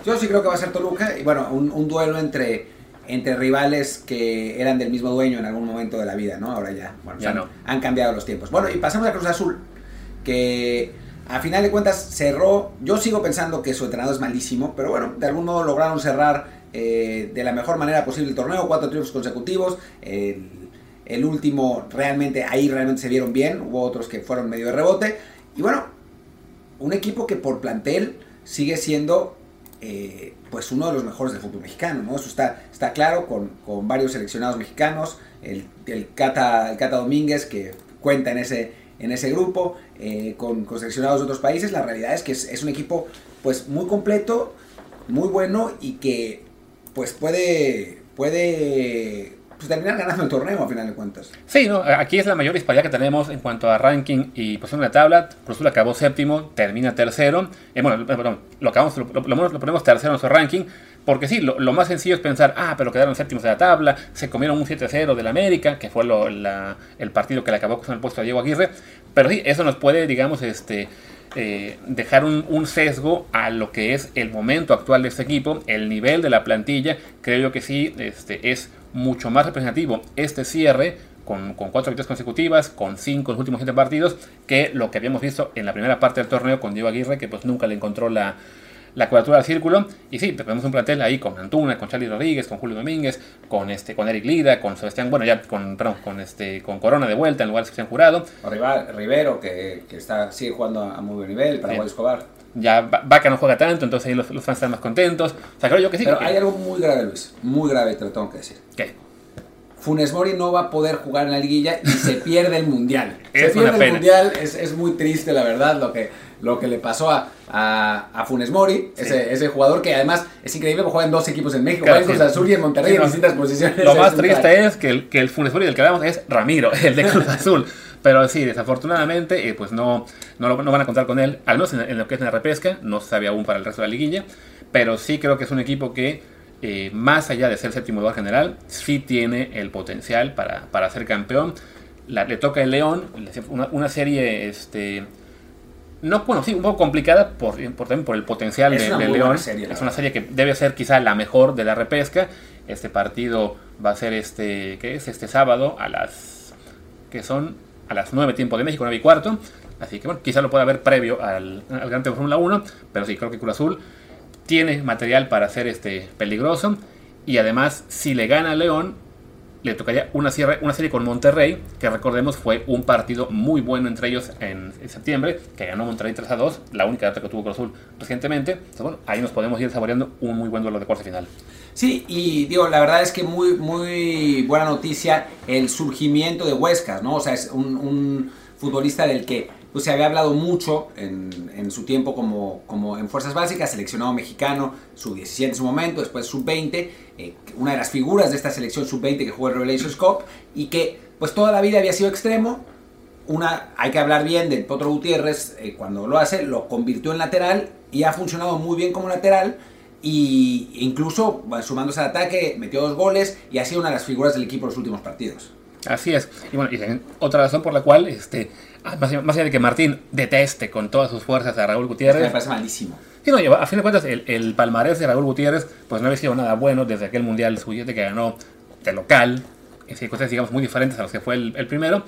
Yo sí creo que va a ser Toluca y bueno, un, un duelo entre, entre rivales que eran del mismo dueño en algún momento de la vida, ¿no? Ahora ya, bueno, Ya han, no. han cambiado los tiempos. Bueno, y pasamos a Cruz Azul, que a final de cuentas cerró, yo sigo pensando que su entrenador es malísimo, pero bueno, de algún modo lograron cerrar eh, de la mejor manera posible el torneo, cuatro triunfos consecutivos, el, último realmente, ahí realmente se vieron bien, hubo otros que fueron medio de rebote, y bueno, un equipo que por plantel sigue siendo eh, pues uno de los mejores del fútbol mexicano, ¿no? Eso está, está claro con, con varios seleccionados mexicanos, el, el, Cata, el Cata Domínguez que cuenta en ese, en ese grupo, eh, con, con, seleccionados de otros países, la realidad es que es, es, un equipo pues muy completo, muy bueno y que pues puede, puede pues, terminar ganando el torneo a final de cuentas. Sí, ¿no? aquí es la mayor disparidad que tenemos en cuanto a ranking y posición en la tabla. Cruz Azul acabó séptimo, termina tercero. Eh, bueno, perdón, lo, acabamos, lo, lo, lo, ponemos tercero en nuestro ranking. Porque sí, lo, lo, más sencillo es pensar, ah, pero quedaron séptimos de la tabla, se comieron un 7-0 del América, que fue el partido que le acabó con el puesto a Diego Aguirre. Pero sí, eso nos puede, digamos, este, eh, dejar un, un, sesgo a lo que es el momento actual de este equipo, el nivel de la plantilla. Creo yo que sí, este, es mucho más representativo este cierre con, con, cuatro victorias consecutivas, con cinco en los últimos siete partidos, que lo que habíamos visto en la primera parte del torneo con Diego Aguirre, que pues nunca le encontró la, la cuadratura del círculo. Y sí, tenemos un plantel ahí con Antuna, con Charlie Rodríguez, con Julio Domínguez, con este, con Eric Lida, con Sebastián, bueno, ya con, perdón, con este, con Corona de vuelta en lugar de Sebastián Jurado. O Rivero, que, que está, sigue jugando a muy buen nivel, para sí. Escobar. Ya Vaca no juega tanto, entonces ahí los, los, fans están más contentos. O sea, creo yo que sí. Pero que, hay algo muy grave, Luis. Muy grave, te lo tengo que decir. ¿Qué? Funes Mori no va a poder jugar en la liguilla y se pierde el mundial. se Es pierde una el pena. mundial, es, es, muy triste, la verdad, lo que, lo que le pasó a, a, a Funes Mori, Sí. ese, ese jugador que además es increíble porque juega en dos equipos en México, Claro, juega en sí. Cruz Azul y en Monterrey Sí, en no. distintas posiciones. Lo más triste es que el, que el Funes Mori del que hablamos es Ramiro, el de Cruz Azul. Pero sí, desafortunadamente, eh, pues no, no, lo- no van a contar con él, al menos en, en lo que es en la repesca, no se sabe aún para el resto de la liguilla, pero sí creo que es un equipo que, eh, más allá de ser séptimo lugar general, sí tiene el potencial para, para ser campeón. La- le toca el León, una, una serie, este, no, bueno, sí, un poco complicada por, por, también por el potencial Es de, León. serie, es una serie que debe ser quizá la mejor de la repesca. Este partido va a ser este, ¿qué es? Este sábado a las, que son a las 9 tiempo de México, 9 y cuarto. Así que bueno, quizá lo pueda ver previo al, al Gran Premio Fórmula 1, pero sí, creo que Cruz Azul tiene material para ser este peligroso. Y además, si le gana a León, le tocaría una, cierre- una serie con Monterrey, que recordemos fue un partido muy bueno entre ellos en, septiembre, que ganó Monterrey 3 a 2, la única derrota que tuvo Cruz Azul recientemente. Entonces, bueno, ahí nos podemos ir saboreando un muy buen duelo de cuarto final. Sí, y digo, la verdad es que muy, muy buena noticia el surgimiento de Huescas, ¿no? O sea, es un futbolista del que pues, se había hablado mucho en, su tiempo como, como en Fuerzas Básicas, seleccionado mexicano, sub-17 en su momento, después sub-20, eh, una de las figuras de esta selección sub-20 que jugó el Revelations Cup y que pues toda la vida había sido extremo. Una, hay que hablar bien del Potro Gutiérrez eh, cuando lo hace, lo convirtió en lateral y ha funcionado muy bien como lateral y incluso bueno, sumándose al ataque metió dos goles y ha sido una de las figuras del equipo en los últimos partidos. Así es. Y bueno, y otra razón por la cual, este, ah, más, más allá de que Martín deteste con todas sus fuerzas a Raúl Es que me Gutiérrez, parece malísimo. Sí, no, a fin de cuentas, el, el palmarés de Raúl Gutiérrez, pues no había sido nada bueno desde aquel Mundial sub que ganó de local, en circunstancias, digamos, muy diferentes a los que fue el, el primero.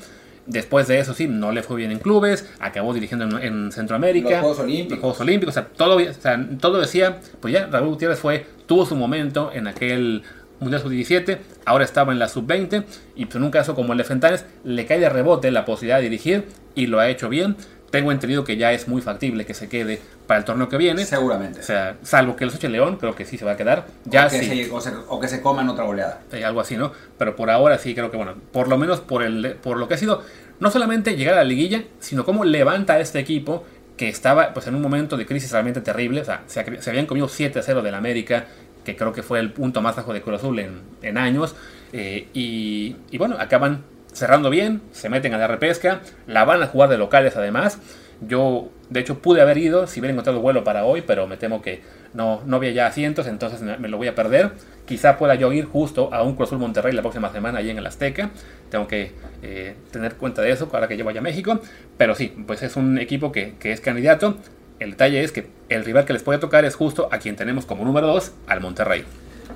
Después de eso, sí, no le fue bien en clubes, acabó dirigiendo en, en Centroamérica. Los Juegos Olímpicos. Los Juegos Olímpicos, o sea, todo, o sea, todo decía, pues ya, Raúl Gutiérrez fue, tuvo su momento en aquel Mundial Sub-17, ahora estaba en la Sub-20, y pues en un caso como el de Fentanes, le cae de rebote la posibilidad de dirigir, y lo ha hecho bien. Tengo entendido que ya es muy factible que se quede para el torneo que viene. Seguramente. O sea, salvo que los eche León, creo que sí se va a quedar. Ya o, que sí, se, o, se, o que se coman otra goleada. eh, algo así, ¿no? Pero por ahora sí creo que, bueno, por lo menos por, el, por lo que ha sido, no solamente llegar a la liguilla, sino cómo levanta a este equipo que estaba pues en un momento de crisis realmente terrible. O sea, se, se habían comido 7-0 del América, que creo que fue el punto más bajo de Cruz Azul en, en años. Eh, y, y bueno, acaban cerrando bien, se meten a la repesca, la van a jugar de locales además. Yo, de hecho, pude haber ido si hubiera encontrado vuelo para hoy, pero me temo que no, no había ya asientos, entonces me, lo voy a perder. Quizá pueda yo ir justo a un Cruz Azul Monterrey la próxima semana ahí en el Azteca. Tengo que eh, tener cuenta de eso para que yo vaya a México. Pero sí, pues es un equipo que, que es candidato. El detalle es que el rival que les puede tocar es justo a quien tenemos como número 2, al Monterrey.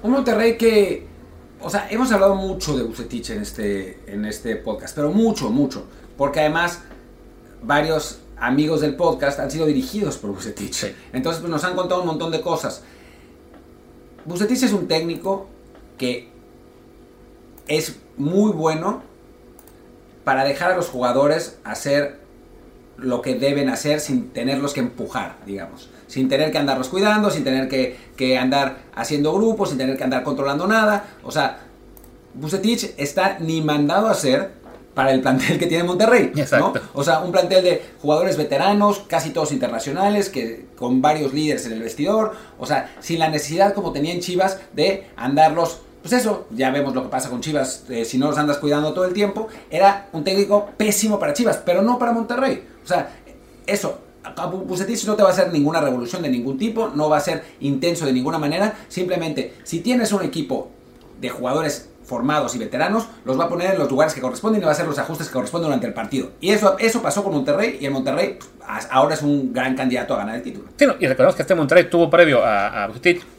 Un Monterrey que, o sea, hemos hablado mucho de Bucetich en este, en este podcast, pero mucho, mucho. Porque además varios amigos del podcast han sido dirigidos por Bucetich. Entonces pues, nos han contado un montón de cosas. Bucetich es un técnico que es muy bueno para dejar a los jugadores hacer lo que deben hacer sin tenerlos que empujar, digamos. Sin tener que andarlos cuidando, sin tener que, que andar haciendo grupos, sin tener que andar controlando nada. O sea, Bucetich está ni mandado a hacer para el plantel que tiene Monterrey. Exacto. O sea, un plantel de jugadores veteranos, casi todos internacionales, que con varios líderes en el vestidor. O sea, sin la necesidad como tenía en Chivas de andarlos. Pues eso, ya vemos lo que pasa con Chivas, eh, si no los andas cuidando todo el tiempo. Era un técnico pésimo para Chivas, pero no para Monterrey. O sea, eso, Bucetich no te va a hacer ninguna revolución de ningún tipo, no va a ser intenso de ninguna manera. Simplemente, si tienes un equipo de jugadores formados y veteranos, los va a poner en los lugares que corresponden y va a hacer los ajustes que corresponden durante el partido. Y eso, eso pasó con Monterrey y el Monterrey ahora es un gran candidato a ganar el título. Sí, y recordemos que este Monterrey tuvo previo a, a,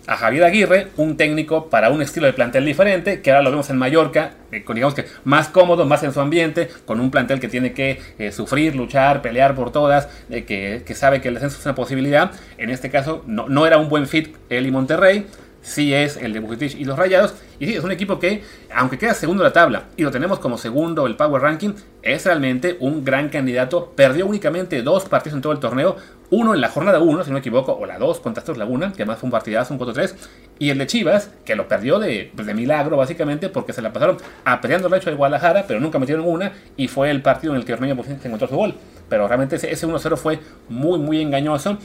a Javier Aguirre, un técnico para un estilo de plantel diferente, que ahora lo vemos en Mallorca, eh, con, digamos que más cómodo, más en su ambiente, con un plantel que tiene que eh, sufrir, luchar, pelear por todas, eh, que, que, sabe que el descenso es una posibilidad. En este caso no, no era un buen fit él y Monterrey sí es el de Bucetich y los Rayados. Y sí, es un equipo que, aunque queda segundo en la tabla y lo tenemos como segundo el Power Ranking, es realmente un gran candidato. Perdió únicamente dos partidos en todo el torneo. Uno en la jornada 1, si no me equivoco, o la 2 contra Astros Laguna, que además fue un partidazo, un 4-3. Y el de Chivas, que lo perdió de, pues, de milagro, básicamente, porque se la pasaron apaleando el hecho de Guadalajara, pero nunca metieron una. Y fue el partido en el que Ormeño se encontró su gol. Pero realmente ese, ese 1-0 fue muy, muy engañoso.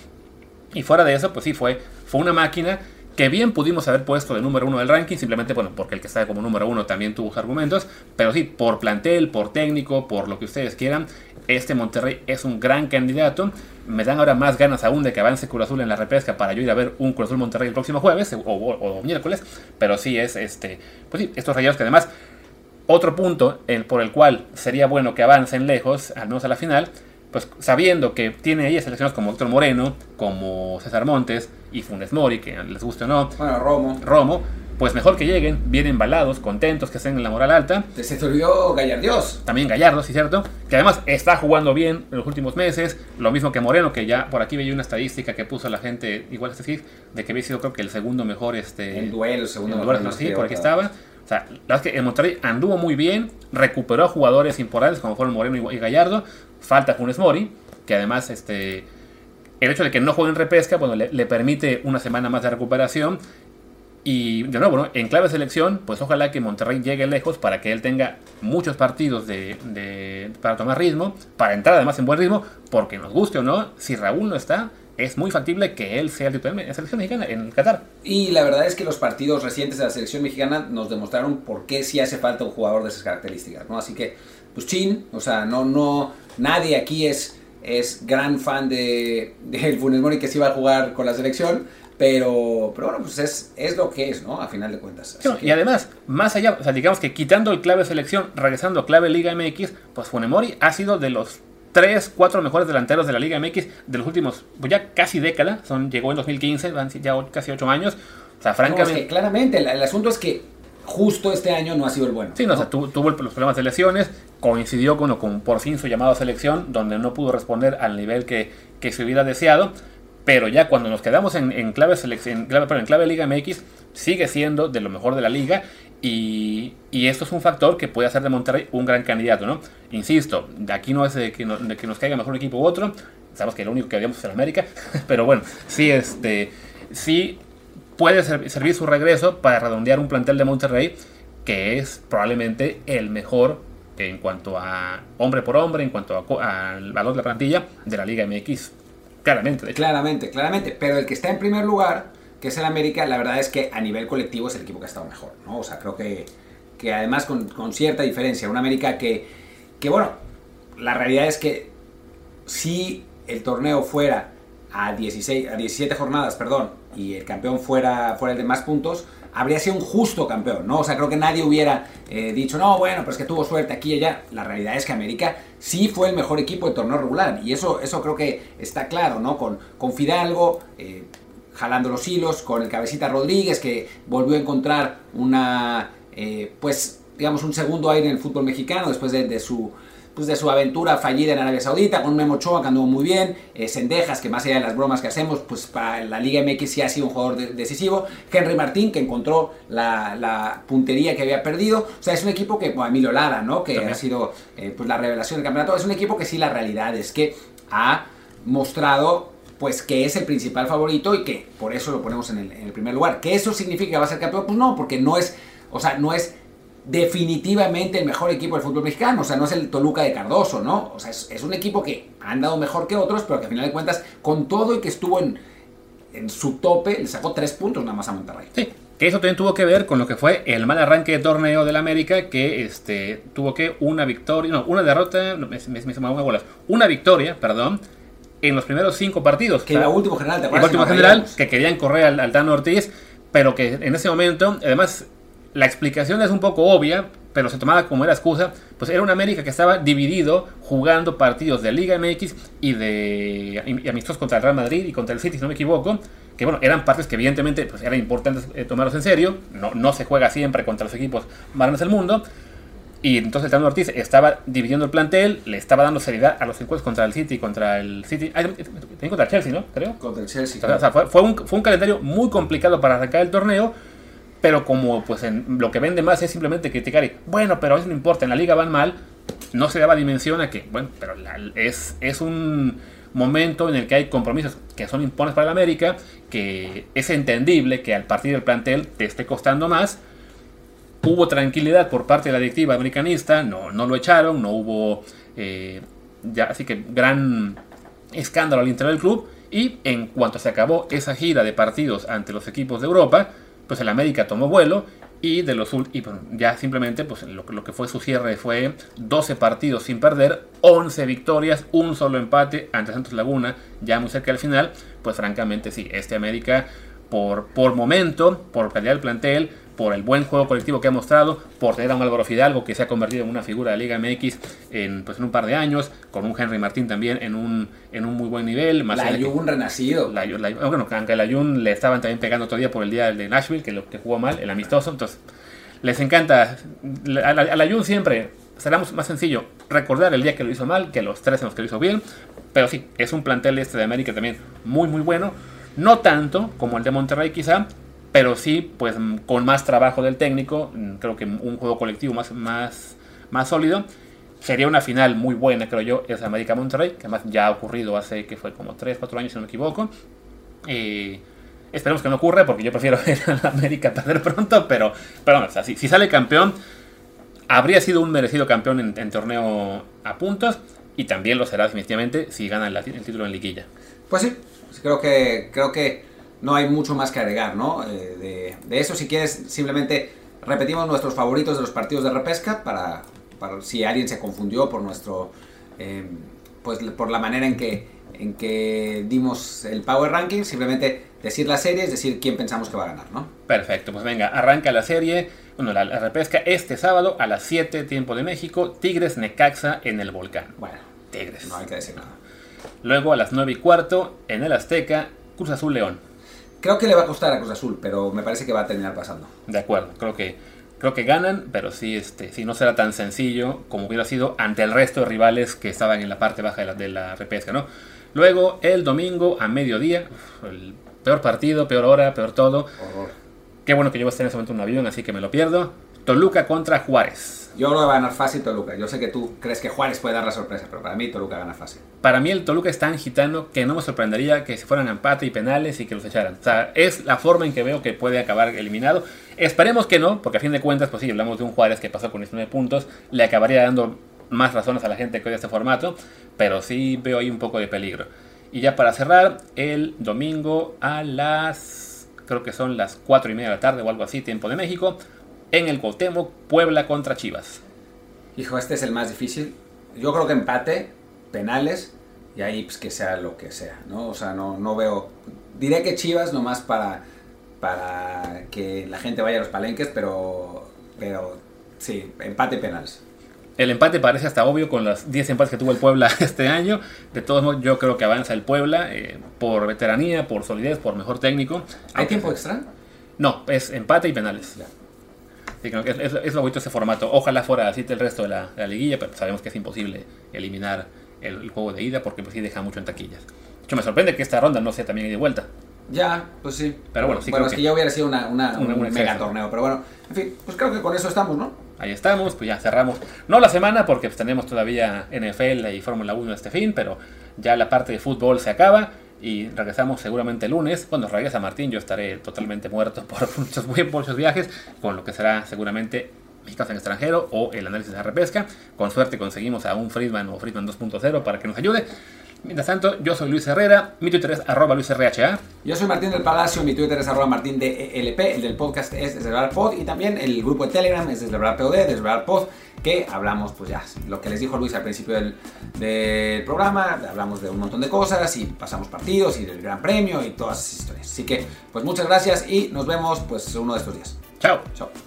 Y fuera de eso, pues sí, fue, fue una máquina que bien pudimos haber puesto de número uno del ranking, simplemente, bueno, porque el que está como número uno también tuvo sus argumentos, pero sí, por plantel, por técnico, por lo que ustedes quieran, este Monterrey es un gran candidato. Me dan ahora más ganas aún de que avance Cruz Azul en la repesca para yo ir a ver un Cruz Azul Monterrey el próximo jueves o, miércoles, pero sí es este, pues sí, estos rayados que además, otro punto por el cual sería bueno que avancen lejos, al menos a la final, pues sabiendo que tiene ahí selecciones como Héctor Moreno, como César Montes y Funes Mori, que les guste o no. Bueno, Romo. Romo, pues mejor que lleguen, bien embalados, contentos, que estén en la moral alta. Se te olvidó Gallardios. También Gallardo, sí, cierto. Que además está jugando bien en los últimos meses. Lo mismo que Moreno, que ya por aquí veía una estadística que puso la gente, igual este sí, de que había sido creo que el segundo mejor. Este, el duelo, el segundo mejor. sí, por aquí estaba. O sea, la verdad es que el Monterrey anduvo muy bien, recuperó a jugadores importantes como fueron Moreno y Gallardo. Falta Funes Mori, que además este, el hecho de que no juegue en repesca bueno, le, permite una semana más de recuperación. Y de nuevo, en clave selección, pues ojalá que Monterrey llegue lejos para que él tenga muchos partidos de, para tomar ritmo, para entrar además en buen ritmo, porque nos guste o no, si Raúl no está, es muy factible que él sea el titular en la selección mexicana en Qatar. Y la verdad es que los partidos recientes de la selección mexicana nos demostraron por qué sí hace falta un jugador de esas características, ¿no? Así que, pues chin, o sea, no, no, nadie aquí es, es gran fan de, de el Funes Mori que sí va a jugar con la selección, pero, pero bueno, pues es, es lo que es, ¿no? A final de cuentas. Y además, más allá, o sea, digamos que quitando el clave selección, regresando a clave Liga MX, pues Funemori ha sido de los tres, cuatro mejores delanteros de la Liga MX de los últimos, pues ya casi década, son, llegó en 2015, van ya casi ocho años. O sea, francamente. claramente, el, asunto es que justo este año no ha sido el bueno. Sí, no, O sea, tuvo, los problemas de lesiones, coincidió con, con por fin su llamado a selección, donde no pudo responder al nivel que, que se hubiera deseado. Pero ya cuando nos quedamos en, en clave, en, clave, en clave Liga MX, sigue siendo de lo mejor de la liga y, esto es un factor que puede hacer de Monterrey un gran candidato, ¿no? Insisto, aquí no es de que, nos caiga mejor un equipo u otro, sabemos que lo único que haríamos es el América, pero bueno, sí, este, sí puede servir su regreso para redondear un plantel de Monterrey que es probablemente el mejor en cuanto a hombre por hombre, en cuanto al valor de la plantilla de la Liga MX. Claramente. Claramente, claramente. Pero el que está en primer lugar que es el América, la verdad es que a nivel colectivo es el equipo que ha estado mejor, ¿no? O sea, creo que, que además con, con cierta diferencia, un América que, que, bueno, la realidad es que sí el torneo fuera a, 16, a 17 jornadas, perdón, y el campeón fuera, fuera el de más puntos, habría sido un justo campeón, ¿no? O sea, creo que nadie hubiera eh, dicho, no, bueno, pero es que tuvo suerte aquí y allá. La realidad es que América sí fue el mejor equipo del torneo regular, y eso, eso creo que está claro, ¿no? Con, con Fidalgo, eh, jalando los hilos, con el cabecita Rodríguez, que volvió a encontrar una, eh, pues, digamos, un segundo aire en el fútbol mexicano después de, su pues de su aventura fallida en Arabia Saudita, con Memo Ochoa que anduvo muy bien, eh, Sendejas, que más allá de las bromas que hacemos, pues para la Liga MX sí ha sido un jugador decisivo, Henry Martín, que encontró la, puntería que había perdido, o sea, es un equipo que, bueno, Emilio Lara, ¿no? Que ha sido eh, pues la revelación del campeonato, es un equipo que sí la realidad es que ha mostrado pues que es el principal favorito y que por eso lo ponemos en el, en el primer lugar. ¿Que eso significa que va a ser campeón? Pues no, porque no es, o sea, no es definitivamente el mejor equipo del fútbol mexicano. O sea, no es el Toluca de Cardoso, ¿no? O sea, es, un equipo que ha andado mejor que otros, pero que al final de cuentas, con todo y que estuvo en, en su tope, le sacó tres puntos nada más a Monterrey. Sí, que eso también tuvo que ver con lo que fue el mal arranque de torneo del América, que este, tuvo que una victoria, no, una derrota, me, me, me, bolas, una victoria, perdón, en los primeros cinco partidos. Que era último general, ¿te acuerdas? El último general, que querían correr al, al Tano Ortiz, pero que en ese momento, además, la explicación es un poco obvia, pero se tomaba como era excusa, pues era un América que estaba dividido jugando partidos de Liga MX y de y amistosos contra el Real Madrid y contra el City, si no me equivoco, que bueno, eran partes que evidentemente pues, eran importantes eh, tomarlos en serio, no, no se juega siempre contra los equipos más grandes del mundo, y entonces el Tano Ortiz estaba dividiendo el plantel, le estaba dando seriedad a los encuentros contra el City, contra el City, contra el Chelsea, ¿no? Creo. Contra el Chelsea. O sea, fue, fue, un, fue un calendario muy complicado para arrancar el torneo, pero como pues en lo que vende más es simplemente criticar y bueno, pero eso no importa, en la liga van mal, no se daba dimensión a que, bueno, pero es, es un momento en el que hay compromisos que son impones para el América, que es entendible que al partir del plantel te esté costando más. Hubo tranquilidad por parte de la directiva americanista, no, no lo echaron, no hubo eh, ya, así que gran escándalo al interior del club. Y en cuanto se acabó esa gira de partidos ante los equipos de Europa, pues el América tomó vuelo y de los y ya simplemente pues lo, lo, que fue su cierre fue 12 partidos sin perder, 11 victorias, un solo empate ante Santos Laguna, ya muy cerca del final, pues francamente sí, este América por, por momento, por calidad del plantel, por el buen juego colectivo que ha mostrado, por tener a un Álvaro Fidalgo que se ha convertido en una figura de Liga MX en, pues, en un par de años, con un Henry Martín también en un, en un muy buen nivel. Más la Jun renacido. La, la, bueno, aunque la Jun le estaban también pegando otro día por el día de Nashville, que lo que jugó mal, el amistoso, entonces les encanta. A la, a la Jun siempre será más sencillo recordar el día que lo hizo mal que los tres en los que lo hizo bien, pero sí, es un plantel este de América también muy muy bueno. No tanto como el de Monterrey quizá, pero sí, pues con más trabajo del técnico, mm, creo que un juego colectivo más, más, más sólido. Sería una final muy buena, creo yo, es América Monterrey, que además ya ha ocurrido hace que fue como 3, 4 años, si no me equivoco. Eh, esperemos que no ocurra, porque yo prefiero ver a América perder pronto, pero, pero bueno, si, sale campeón, habría sido un merecido campeón en, torneo a puntos, y también lo será definitivamente si gana el, el título en liguilla. Pues sí, creo que, creo que no hay mucho más que agregar, ¿no? Eh, de, eso, si quieres, simplemente repetimos nuestros favoritos de los partidos de repesca para, para si alguien se confundió por nuestro, eh, pues por la manera en que, en que dimos el Power Ranking, simplemente decir la serie, es decir quién pensamos que va a ganar, ¿no? Perfecto, pues venga, arranca la serie, bueno, la, la repesca este sábado a las 7 tiempo de México, Tigres Necaxa en el Volcán. Bueno, Tigres. No hay que decir nada. Luego a las 9 y cuarto en el Azteca, Cruz Azul León. Creo que le va a costar a Cruz Azul, pero me parece que va a terminar pasando. De acuerdo, creo que creo que ganan, pero sí, este, sí no será tan sencillo como hubiera sido ante el resto de rivales que estaban en la parte baja de la, de la repesca, ¿no? Luego, el domingo a mediodía, el peor partido, peor hora, peor todo. Horror. Qué bueno que yo voy a estar en ese momento en un avión, así que me lo pierdo. Toluca contra Juárez. Yo que va a ganar fácil Toluca. Yo sé que tú crees que Juárez puede dar la sorpresa, pero para mí Toluca gana fácil. Para mí el Toluca es tan gitano que no me sorprendería que se fueran a empate y penales y que los echaran. O sea, es la forma en que veo que puede acabar eliminado. Esperemos que no, porque a fin de cuentas, pues sí, hablamos de un Juárez que pasó con 19 puntos, le acabaría dando más razones a la gente que odia este formato, pero sí veo ahí un poco de peligro. Y ya para cerrar, el domingo a las, creo que son las 4 y media de la tarde o algo así, tiempo de México, en el Cuauhtémoc, Puebla contra Chivas. Hijo, este es el más difícil. Yo creo que empate, penales y ahí pues que sea lo que sea, ¿no? O sea, no, no veo, diré que Chivas nomás para, para que la gente vaya a los palenques, pero, pero sí, empate penales. El empate parece hasta obvio con los 10 empates que tuvo el Puebla este año. De todos modos, yo creo que avanza el Puebla eh, por veteranía, por solidez, por mejor técnico. ¿Hay tiempo extra? No, es empate y penales. Ya. Sí, creo que es, es, es lo bonito ese formato. Ojalá fuera así el resto de la, de la liguilla, pero sabemos que es imposible eliminar el, el juego de ida porque pues sí deja mucho en taquillas. De hecho, me sorprende que esta ronda no sea también y vuelta. Ya, pues sí. Pero bueno, sí bueno creo es que, que- ya hubiera sido una, un un mega torneo, pero bueno, en fin, pues creo que con eso estamos, ¿no? Ahí estamos, pues ya cerramos. No la semana porque pues, tenemos todavía NFL y Fórmula 1 este fin, pero ya la parte de fútbol se acaba y regresamos seguramente el lunes. Cuando regresa Martín yo estaré totalmente muerto por muchos, muy- muchos viajes, con lo que será seguramente mexicanos en extranjero o el análisis de la repesca. Con suerte conseguimos a un Friedman o Friedman 2.0 para que nos ayude. Mientras tanto, yo soy Luis Herrera, mi Twitter es arroba luisrha. Yo soy Martín del Palacio, mi Twitter es arroba martín de ELP, el del podcast es Desvelar Pod y también el grupo de Telegram es Desvelar POD, Desvelar Pod, que hablamos, pues ya, lo que les dijo Luis al principio del, del programa, hablamos de un montón de cosas y pasamos partidos y del Gran Premio y todas esas historias. Así que, pues muchas gracias y nos vemos pues uno de estos días. Chao. Chao.